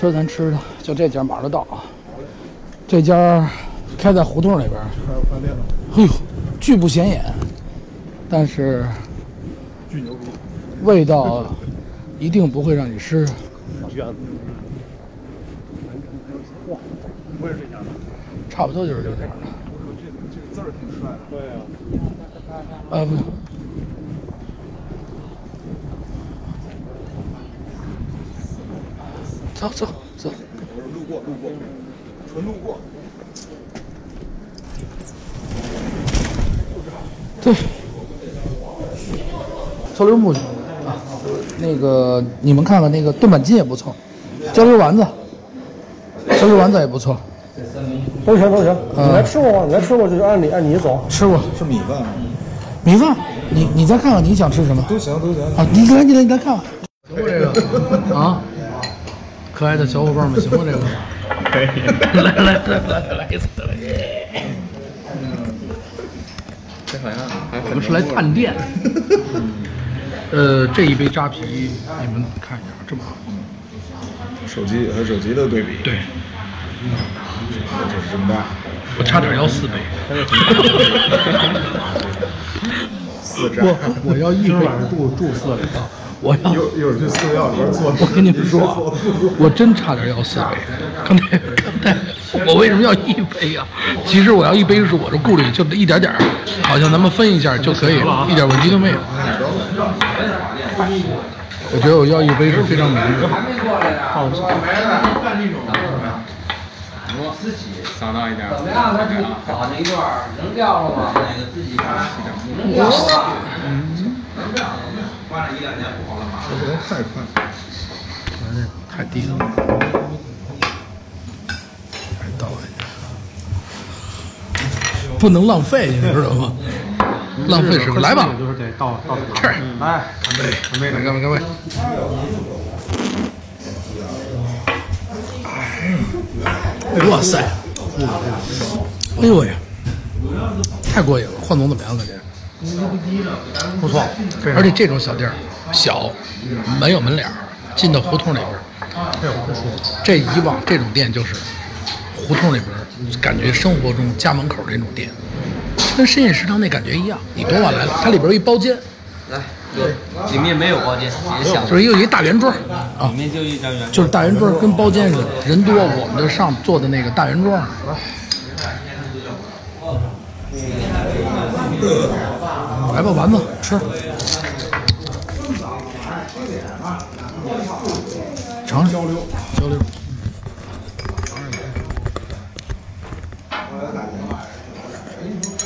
今儿咱吃的就这家马儿的道啊，这家开在胡同里边儿，还有饭店呢，哎呦，巨不显眼，但是巨牛逼，味道一定不会让你失。卷子。哇，是这家的？差不多就是这样的。我这个这个字儿挺帅的。对啊。呃，不，走走走，我说路过路过，纯路过。对，臭溜木去啊，那个你们看看那个炖板筋也不错，焦溜丸子，焦溜丸子也不错，都行都行，嗯你来吃过吗？你来吃过就按你按你走。吃过是米饭吗？米饭，你你再看看你想吃什么都行都行。啊？你来你来你来看看，行不这个啊？可爱的小伙伴们，行吗这个？可以。来来来来来来一次，来。这好像还我们是来探店。呃，这一杯扎啤，你们看一下，这么好。手机和手机的对比，对，就是这么大。我差点要四杯。四我我要一杯。住住四里头，我要，一会儿去寺庙里边做。我跟你们说啊，我真差点要四杯。刚才刚才我为什么要一杯啊？其实我要一杯是我的顾虑，就一点点儿，好像咱们分一下就可以了，一点问题都没有。我觉得我要一杯是非常明智的。扫到一点。怎么样？他是搞那一段儿扔掉了吗？那个自己扔掉了。扔掉了，一两年不好了嘛。不能太快了。太低了，倒一下，不能浪费，你知道吗？浪费是来吧，就是得到到吃，来，干杯，干杯，干杯，干杯！哇塞，哎呦喂，太过瘾了！焕总怎么样？感觉不错，而且这种小店儿小，没有门脸儿，进到胡同里边儿，这以往这种店就是胡同里边儿，感觉生活中家门口这种店，跟深夜食堂那感觉一样。你多晚来了，它里边有一包间，来，对里面没有包间，别想。就是有一大圆桌啊里，面就一张圆。就是大圆桌跟包间似的，人多我们就上坐的那个大圆桌上。来吧，丸子吃，尝尝交流交流。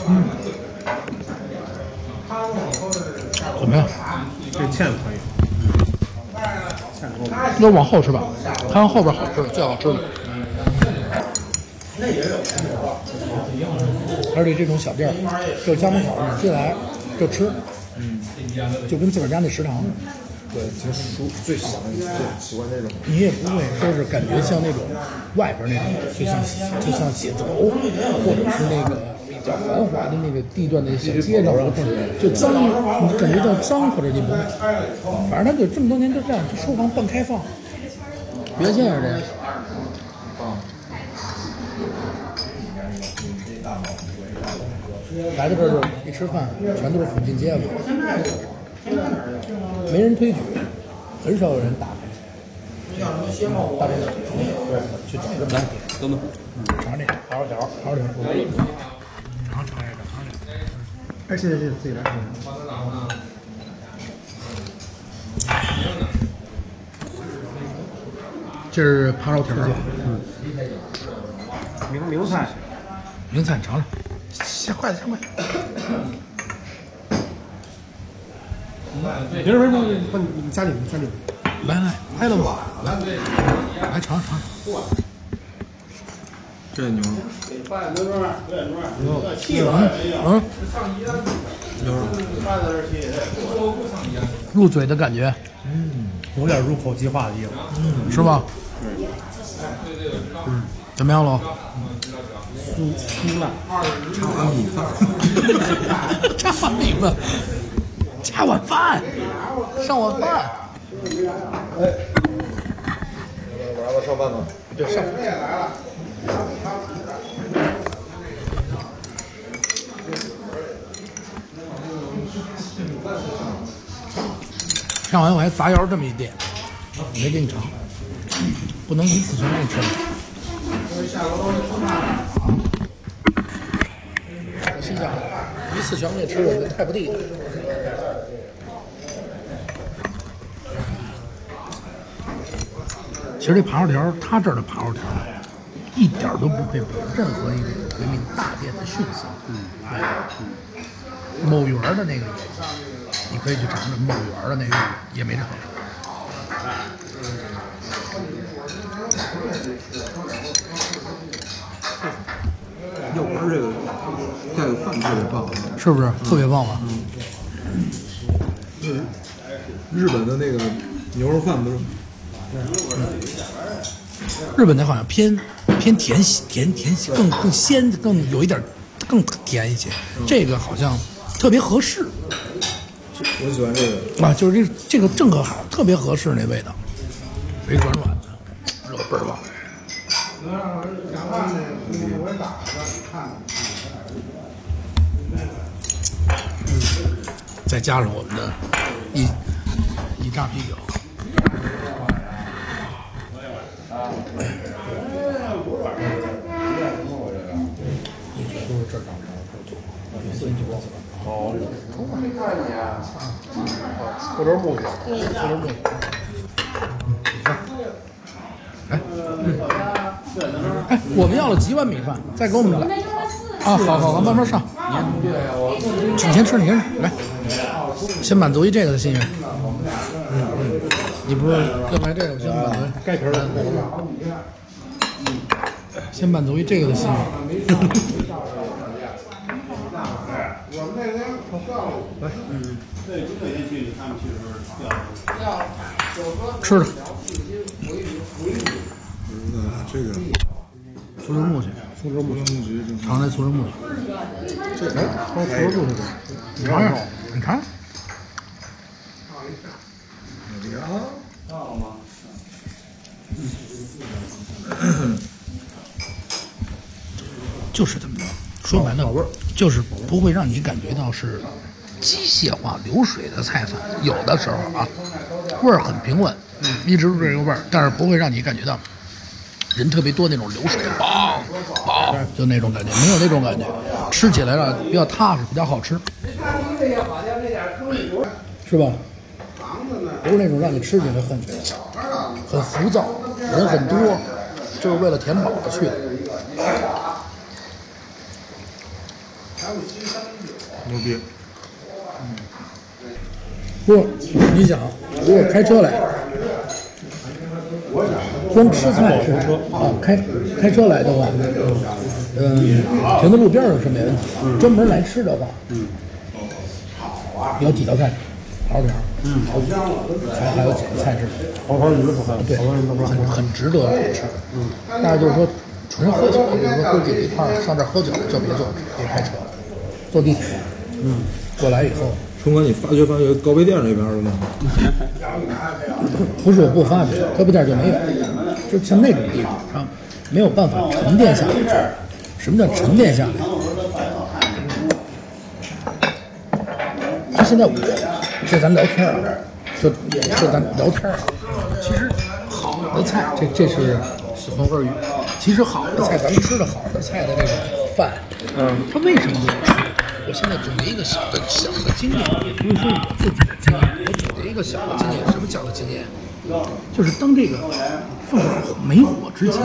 嗯怎么样？这芡可以。要往后吃吧，看看后边好吃的，最好吃的。而且这种小店儿，就家门口，你进来就吃，嗯就跟自个儿家那食堂，对，其实舒最喜欢最喜欢那种。你也不会说是感觉像那种外边那种，就像就像写字楼，或者是那个比较繁华的那个地段的小街道胡同，就脏，你感觉到脏或者你不会，反正他就这么多年就这样，书房半开放，原先也是这样。来到这儿就一吃饭，全都是附近街坊，没人推举，很少有人打开。大这个，对，去找这来，哥们，尝这，好好调，好好调，尝尝这个，尝这个。哎，谢谢谢谢，自己来。这是扒肉条儿，名名菜，名菜尝尝，下筷子下筷子。别人为什么不你你加里面加里。面？来来，拍了吧，来，来尝。尝尝。这牛，嗯，入嘴的感觉嗯。有点入口即化的意思。是吧？嗯，怎么样喽？酥酥烂，插碗米饭。加碗米饭，加碗饭，上碗饭。打算上饭吗？对，上。上完我还砸腰这么一店，没给你尝，不能一次全给你吃了。心想，一次全给你吃了，这太不地道。其实这扒肉条，他这儿的扒肉条，一点儿都不会比任何一个回民大店的逊色。嗯，对，某园的那个，你可以去尝尝某园的那个，也没这好吃。要不是这个带个饭特别棒，是不是？特别棒吧？日本的那个牛肉饭不是？日本的好像偏偏甜甜甜更更鲜更有一点更甜一些，这个好像特别合适。我喜欢这个。啊，就是这这个正合好，特别合适那味道，肥软软的，热倍儿棒。再加上我们的一一扎啤酒，好，四轮木去，四轮木去。哎，嗯，哎，我们要了几碗米饭，再给我们来。啊，好好好，慢慢上。你先吃，你先吃，来，先满足于这个的心愿。嗯嗯，你不是要买这个，我先满足。盖皮的。先满足于这个的心愿。来，嗯吃的，嗯，这个。苏州木去，苏州木。木局正尝来苏州木去。这哎，放苏州木去你尝尝，你尝。就是这么着。说白了，就是不会让你感觉到是机械化流水的菜饭。有的时候啊，味儿很平稳，一直是这个味儿，但是不会让你感觉到人特别多那种流水，梆梆，就那种感觉，没有那种感觉。吃起来啊比较踏实，比较好吃，是吧？不是那种让你吃起来很很浮躁，人很多，就是为了填饱了去的。牛逼！不，你想，如果开车来，光吃菜是车啊，开开车来的话，嗯，停在路边上是没问题。专门来吃的话，嗯，有几道菜，桃条，嗯，还还有几个菜是黄花鱼不看，对，很很值得一吃。嗯，但是就是说，纯喝酒，比如说哥几个一块儿上这儿喝酒，就别坐，别开车，坐地铁。嗯，过来以后，春哥，你发掘发掘高碑店那边了吗？不是我不发掘，高碑店就没有，就像那种地方上没有办法沉淀下来。什么叫沉淀下来？就现在我就咱聊天啊，就就咱聊天啊。其实好的菜，这这是黄花鱼。其实好的菜，咱们吃的好的菜的这种饭，嗯，它为什么不好吃？我现在总结一个小的小的经验，也不是说我自己的经验，我总结一个小的经验。什么小的经验？就是当这个饭馆没火之前，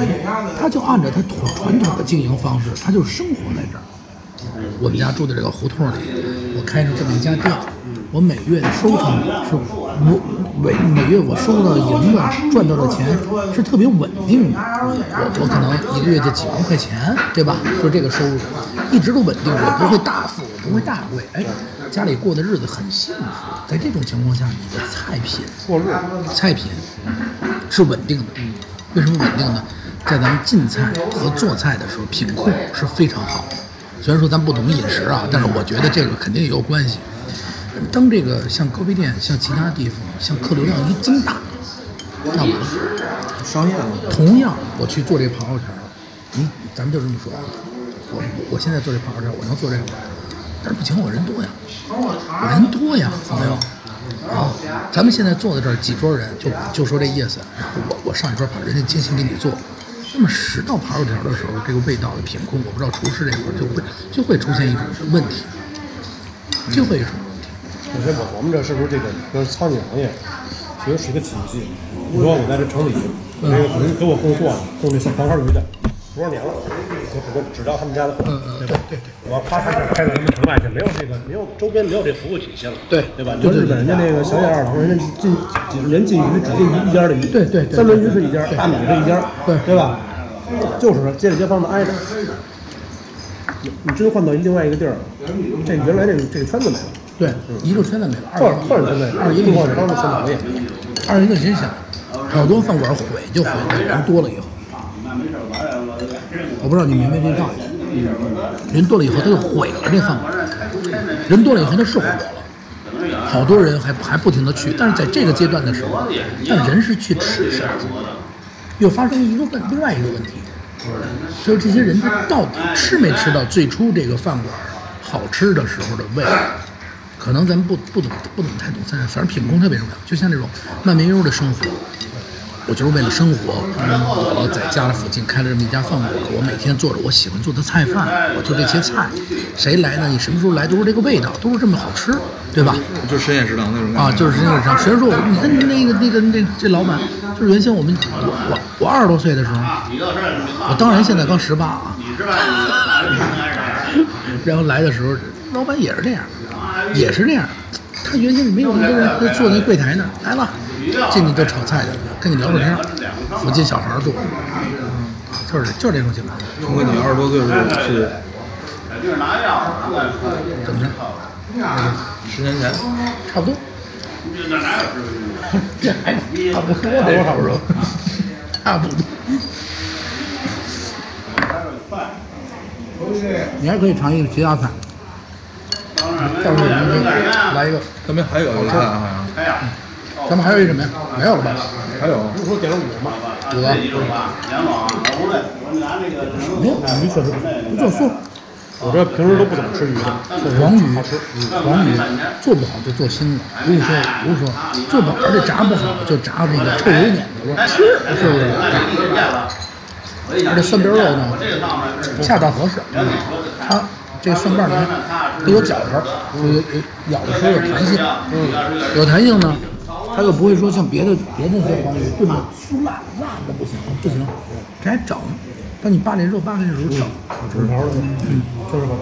他就按照他传传统的经营方式，他就生活在这儿。我们家住的这个胡同里，我开着这么一家店，我每月的收成是我每每月我收到的银子赚到的钱是特别稳定的，我我可能一个月就几万块钱，对吧？就这个收入一直都稳定，我不会大富，我不会大贵，哎，家里过的日子很幸福。在这种情况下，你的菜品菜品是稳定的，为什么稳定呢？在咱们进菜和做菜的时候，品控是非常好的。虽然说咱不懂饮食啊，但是我觉得这个肯定也有关系。当这个像咖啡店、像其他地方、像客流量一增大，那完了，商业了。同样，我去做这个螃蟹条儿，你咱们就这么说，我我现在做这朋友圈儿，我能做这个，但是不行，我人多呀，我人多呀，朋友。啊，咱们现在坐在这儿几桌人，就就说这意思。我我上一桌把人家精心给你做，那么十道螃蟹条的时候，这个味道的品控，我不知道厨师这块儿就会就会出现一种问题，就会有什么问题。我说我我们这是不是这个跟餐饮行业其实是一个体系？你说我在这城里，那个给我供货的供这小黄花鱼的多少年了，我只只知道他们家的货，嗯嗯对吧？对对对我啪啪开到他们城外去，没有这个没有周边没有这服务体系了，对对吧？就日本人家那个小野二郎，人家进几人进鱼只进一家的鱼，对对对三文鱼是一家，大米是一家，对对吧？就是街里街坊的挨着。你你真换到另外一个地儿，这原来这个这个圈子没了。对，一个圈子没了，二换个换人对，二一个换他们现行业，二一个真想，好多饭馆毁就毁在人多了以后。我不知道你明白这道理。人多了以后，他就毁了这饭馆。人多了以后，他是火了。好多人还还不停的去，但是在这个阶段的时候，但人是去吃什么？又发生一个问另外一个问题，就是这些人他到底吃没吃到最初这个饭馆好吃的时候的味道？可能咱们不不懂不怎么太懂，但是反正品控特别重要。就像这种慢悠悠的生活，我就是为了生活，我在家的附近开了这么一家饭馆，我每天做着我喜欢做的菜饭，我做这些菜，谁来呢？你什么时候来都是这个味道，都是这么好吃，对吧？就深夜食堂那种啊，就是那个啥，谁说我？你看那个那个那个这老板，就是原先我们我我我二十多岁的时候，我当然现在刚十八啊，然后来的时候，老板也是这样，也是这样。他原先没有一个人，他坐那柜台那儿来了，进去就炒菜去了，跟你聊会儿天儿，附近小孩儿多，就是就是这种情况。通过你二十多岁的时候是怎么着？十年前，差不多。这还差不多，这差不多，差不多。你还可以尝一个其他菜，到时候来一个，咱们还有一个菜啊，好像咱们还有一什么呀？没有了吧？还有不是说点了五吗？五个，没有，鱼确实不就说我这平时都不怎么吃鱼的，黄鱼，黄鱼做不好就做腥了，不是说不是说做不好，而且炸不好就炸那个臭油眼子味儿，是不是？而且蒜边肉呢，恰到合适。它这个蒜瓣呢，它有嚼头，有有有咬的时候有弹性，嗯，有弹性呢，它又不会说像别的别的那些黄鱼炖的酥烂烂的不行不行，这还整。当你扒这肉扒开的时候整，纸条的，嗯，就是吧。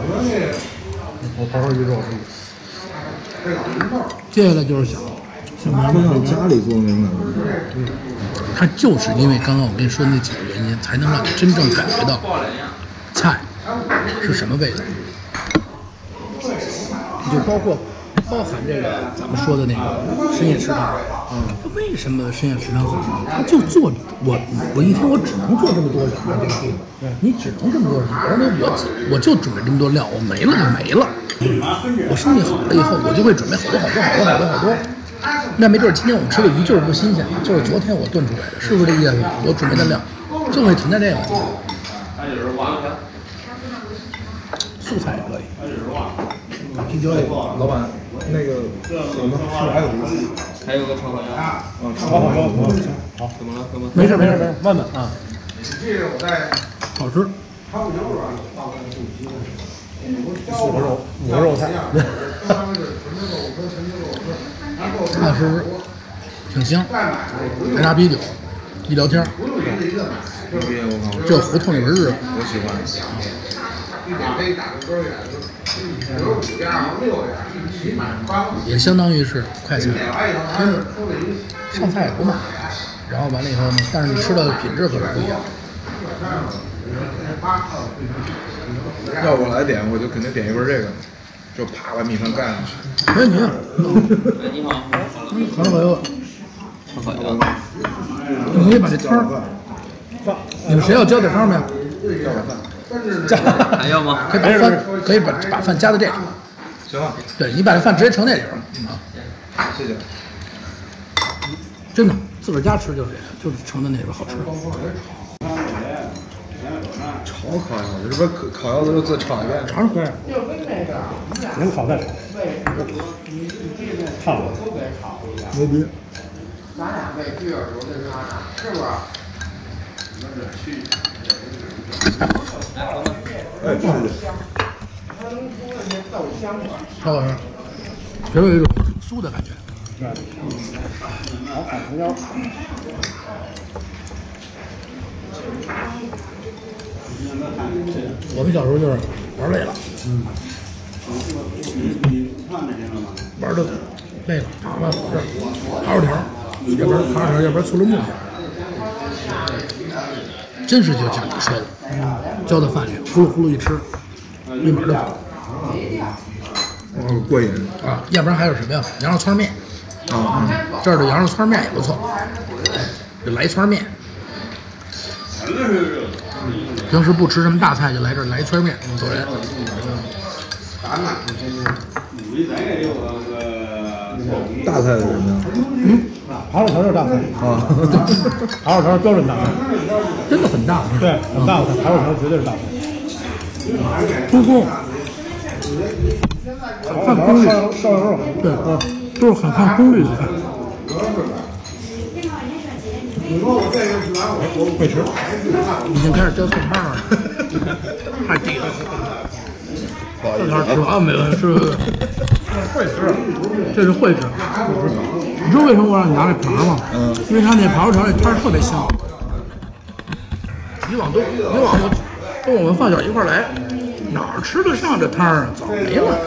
我刨刨鱼肉，接下来就是小。像家里做那种感觉，它就是因为刚刚我跟你说的那几个原因，才能让你真正感觉到菜是什么味道。就包括包含这个咱们说的那个深夜食堂，嗯，为什么深夜食堂好吃？它就做我我一天我只能做这么多人啊，这个地方，你只能这么多人，而且我我就准备这么多料，我没了就没了。我生意好了以后，我就会准备好多好多好多好多好多。那没准儿今天我们吃的鱼就是不新鲜，就是昨天我炖出来的，是不是这意思？我准备的料就会存在这个。素菜也可以，啤酒也老板，那个我们是不是还有一个？还有个炒烤鸭，好好好，好，怎么了？怎么？没事没事没事，问问啊。好吃。四个肉，五个肉菜，踏实实，挺香。来拿啤酒，一聊天这胡同里边日子。我喜欢。也相当于是快餐，因为上菜也不慢，然后完了以后呢，但是你吃的品质可是不一样。要我来点，我就肯定点一份这个，就啪把米饭盖上去。没问题啊，你好，好了朋友，好呀。你可以把这汤儿，你们谁要浇点汤没有？加，还要吗？可以把饭，可以把把饭加到这里。行了，对你把这饭直接盛那里边儿啊，谢谢。真的自个儿家吃就是这样，就是盛的那边好吃。炒烤腰子，这不是烤烤腰子就自炒一遍？尝尝，对，能烤再炒，烫了。牛逼！哎，吃去。超好吃，别有一种酥的感觉。好，海豚腰。我们小时候就是玩累了，玩的累了，完是刨条，要不然刨条，要不然醋溜木。真是就像你说的，浇到饭里，呼噜呼噜一吃，立马就走哦，过瘾啊！要不然还有什么呀？羊肉串面，啊！这儿的羊肉串面也不错，就来一串面。平时不吃什么大菜，就来这儿来一串面，走人。大菜是什么呀？扒手条就是大菜，啊，扒手条是标准大菜。真的很大，对，很大的菜，扒手条绝对是大菜。猪公，看功率，烧烧羊肉，对，嗯，都是很看功率的菜。会吃。已经开始浇蒜汤了，太低了。蒜汤吃完没了，是不是？会吃。这是会吃。你知道为什么我让你拿这盘吗？嗯因为它那盘肉条那汤特别香。以往都以往我跟我们发小一块来，哪儿吃得上这汤啊？早没了。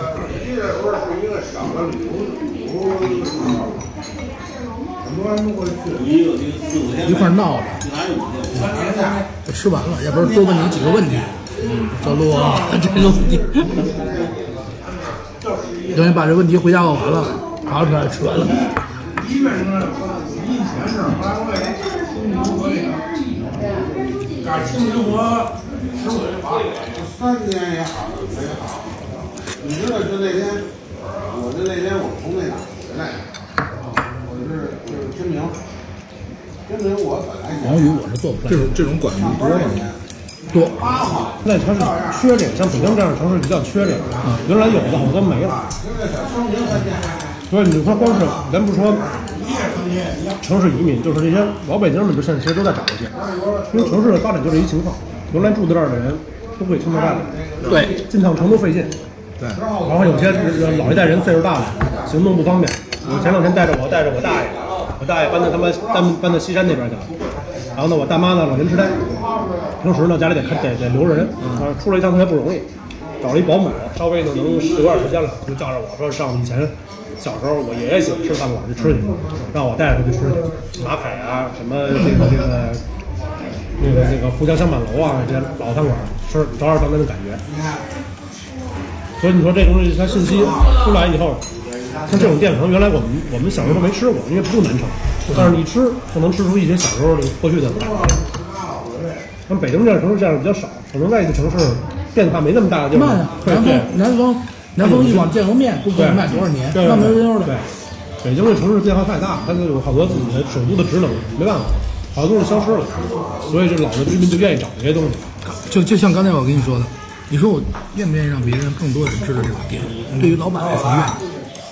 一块闹着，就吃完了，要不然多问你几个问题。小鹿啊，这个问题，等于把这问题回家问完了，扒出来吃完了。三年也好，没好。你知道，就那天，我就那天我从那哪回来，我是就是天明，天明我本来黄鱼我是做不出来这种这种管子多吗？多，那城市缺这个，像北京这样的城市比较缺这个。原来有的好多没了。所以你说光是咱不说城市移民，就是这些老北京们，就现在其实都在找这些，因为城市的发展就这一情况，原来住在这儿的人都会听到大的，对，进趟城都费劲。对，然后有些老一代人岁数大了，行动不方便。我前两天带着我带着我大爷，我大爷搬到他妈搬搬到西山那边去了。然后呢，我大妈呢老年痴呆，平时呢家里得看得得留着人，啊，出来一趟特别不容易，找了一保姆，稍微呢能有点时间了，就叫着我说上以前小时候我爷爷喜欢吃饭馆去吃去，让我带着他去吃去，马凯啊什么这个这个那个那个沪江香板楼啊这些老饭馆吃，找点当年的感觉。所以你说这东西它信息出来以后，像这种店可能原来我们我们小时候都没吃过，因为不南城，但是你吃就能吃出一些小时候的过去的感觉。像北京这样城市这样比较少，可能在一个城市变化没那么大的地方慢呀，，对对南方南方南方一碗酱油面不管卖多少年，对慢慢悠悠对的。，北京这城市变化太大，它就有好多自己的首都的职能，没办法，好多东西消失了，所以这老的居民就愿意找这些东西。就就像刚才我跟你说的，你说我愿不愿意让别人更多的人知道这种店？对于老板来说愿意。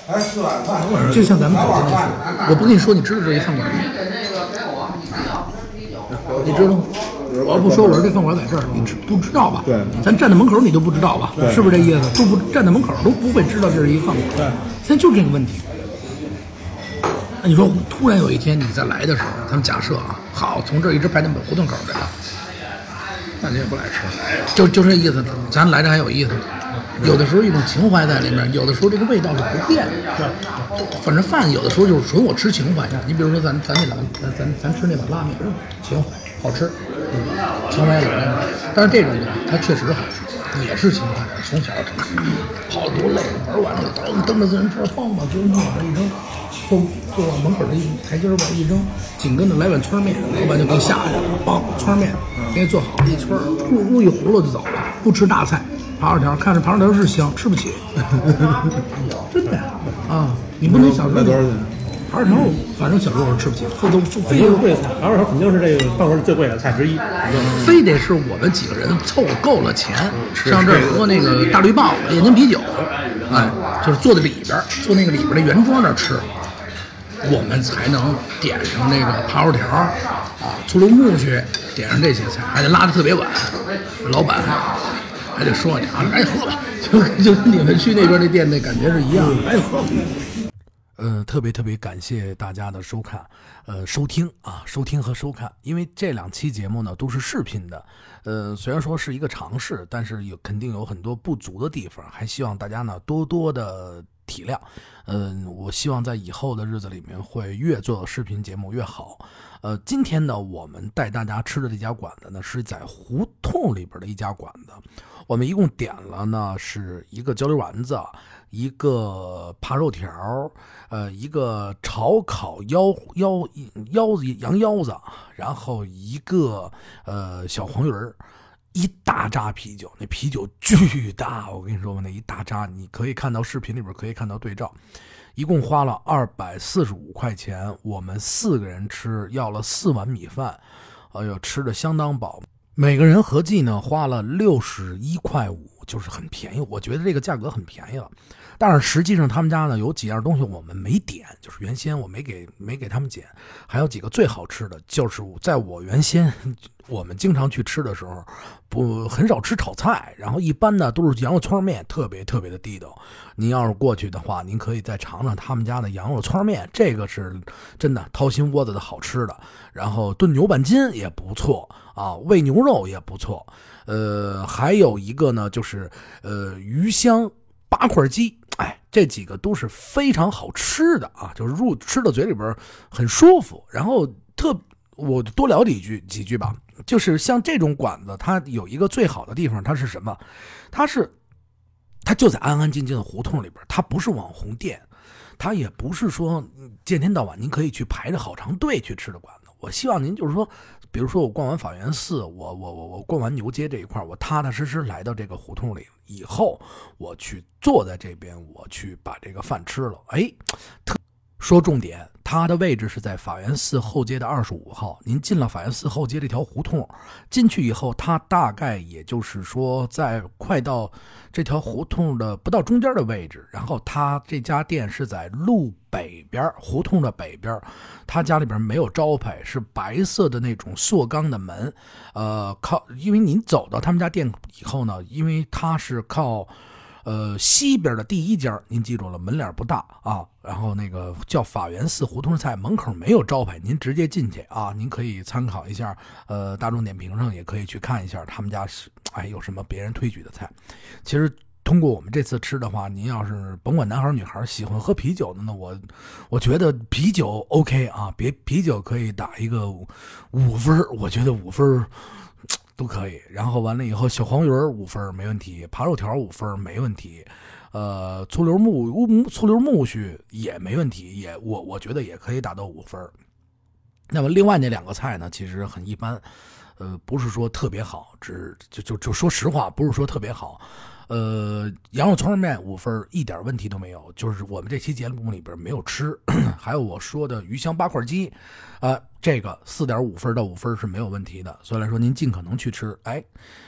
还四碗饭，就像咱们走进那时候，我不跟你说，你知道这一饭馆吗？你知道吗？我要不说我说这饭馆在这儿，你知不知道吧？对咱站在门口你都不知道吧？对是不是这意思？都不站在门口都不会知道这是一个饭馆。对，现在就这个问题。那你说突然有一天你再来的时候，咱们假设啊，好，从这儿一直排到胡同口来了，那你也不来吃，就就这意思。咱来这还有意思。有的时候一种情怀在里面，有的时候这个味道是不变的。反正饭有的时候就是纯我吃情怀。你比如说咱咱那碗咱咱咱吃那碗拉面，情怀好吃，嗯，情怀有那种。但是这种呢，它确实好吃，也是情怀。从小吃，跑多累，玩完了噔蹬着自行车梆梆就往那一扔，就就往门口这一台阶儿往一扔，紧跟着来碗圈面，老板就给你下去了，梆圈面给你做好一圈儿，咕咕一葫芦就走了，不吃大菜。扒手条，看着扒手条是香，吃不起，真的呀啊！你不能小时候卖多少钱？扒扒肉条，反正小时候是吃不起，非都肯非得是贵菜，扒肉条肯定是这个饭馆里最贵的菜之一。非得是我们几个人凑够了钱，上这儿喝那个大绿棒子、燕京啤酒，哎，就是坐在里边儿，坐那个里边儿的圆桌那儿吃，我们才能点上那个扒肉条啊，醋溜木须，点上这些菜，还得拉的特别晚，老板还得说你啊，来喝吧，就就跟你们去那边那店那感觉是一样的，来喝。呃，特别特别感谢大家的收看，呃，收听啊，收听和收看，因为这两期节目呢都是视频的，呃，虽然说是一个尝试，但是有肯定有很多不足的地方，还希望大家呢多多的体谅。嗯、我希望在以后的日子里面会越做视频节目越好。呃，今天呢，我们带大家吃的这家馆子呢，是在胡同里边的一家馆子。我们一共点了呢，是一个焦溜丸子，一个扒肉条，呃，一个炒烤腰腰腰子羊腰子，然后一个呃小黄鱼儿，一大扎啤酒，那啤酒巨大，我跟你说吧，那一大扎，你可以看到视频里边可以看到对照。一共花了二百四十五块钱，我们四个人吃，要了四碗米饭，哎呦，吃的相当饱。每个人合计呢花了六十一块五，就是很便宜，我觉得这个价格很便宜了。但是实际上他们家呢有几样东西我们没点，就是原先我没给没给他们减，还有几个最好吃的，就是在我原先我们经常去吃的时候，不很少吃炒菜，然后一般呢都是羊肉串面，特别特别的地道。您要是过去的话，您可以再尝尝他们家的羊肉串面，这个是真的掏心窝子的好吃的。然后炖牛板筋也不错啊，煨牛肉也不错。呃，还有一个呢，就是呃鱼香八块鸡，哎，这几个都是非常好吃的啊，就是入吃到嘴里边很舒服。然后特我多聊几句几句吧，就是像这种馆子，它有一个最好的地方，它是什么？它是它就在安安静静的胡同里边，它不是网红店，它也不是说见天到晚您可以去排着好长队去吃的馆子。我希望您就是说，比如说我逛完法源寺，我我我我逛完牛街这一块，我踏踏实实来到这个胡同里以后，我去坐在这边，我去把这个饭吃了，哎，特说重点，它的位置是在法源寺后街的二十五号。您进了法源寺后街这条胡同，进去以后，它大概也就是说在快到这条胡同的不到中间的位置。然后它这家店是在路北边，胡同的北边。他家里边没有招牌，是白色的那种塑钢的门。呃，靠，因为您走到他们家店以后呢，因为他是靠。呃，西边的第一家，您记住了，门脸不大啊。然后那个叫法源寺胡同菜，门口没有招牌，您直接进去啊。您可以参考一下，呃，大众点评上也可以去看一下他们家是哎有什么别人推举的菜。其实通过我们这次吃的话，您要是甭管男孩女孩喜欢喝啤酒的呢，我我觉得啤酒 OK 啊，别啤酒可以打一个五分，我觉得五分。都可以。然后完了以后，小黄鱼五分没问题，扒肉条五分没问题，呃，醋溜木乌醋溜木须也没问题，也我我觉得也可以打到五分。那么另外那两个菜呢，其实很一般，呃，不是说特别好，只就就就说实话，不是说特别好。呃，羊肉串面五分一点问题都没有，就是我们这期节目里边没有吃。还有我说的鱼香八块鸡，啊、这个四点五分到五分是没有问题的。所以来说，您尽可能去吃。哎，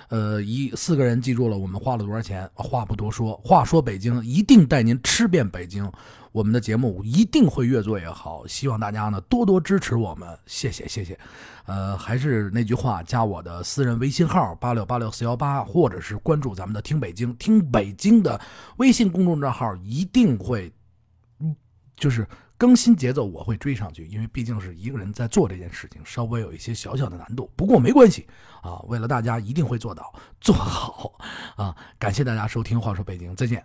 呃，一四个人记住了，我们花了多少钱？话不多说，话说北京一定带您吃遍北京。我们的节目一定会越做越好，希望大家呢多多支持我们，谢谢谢谢。呃，还是那句话，加我的私人微信号八六八六四幺八，或者是关注咱们的听北京听北京的微信公众账号，一定会，就是更新节奏我会追上去，因为毕竟是一个人在做这件事情，稍微有一些小小的难度，不过没关系啊，为了大家一定会做到做好啊！感谢大家收听《话说北京》，再见。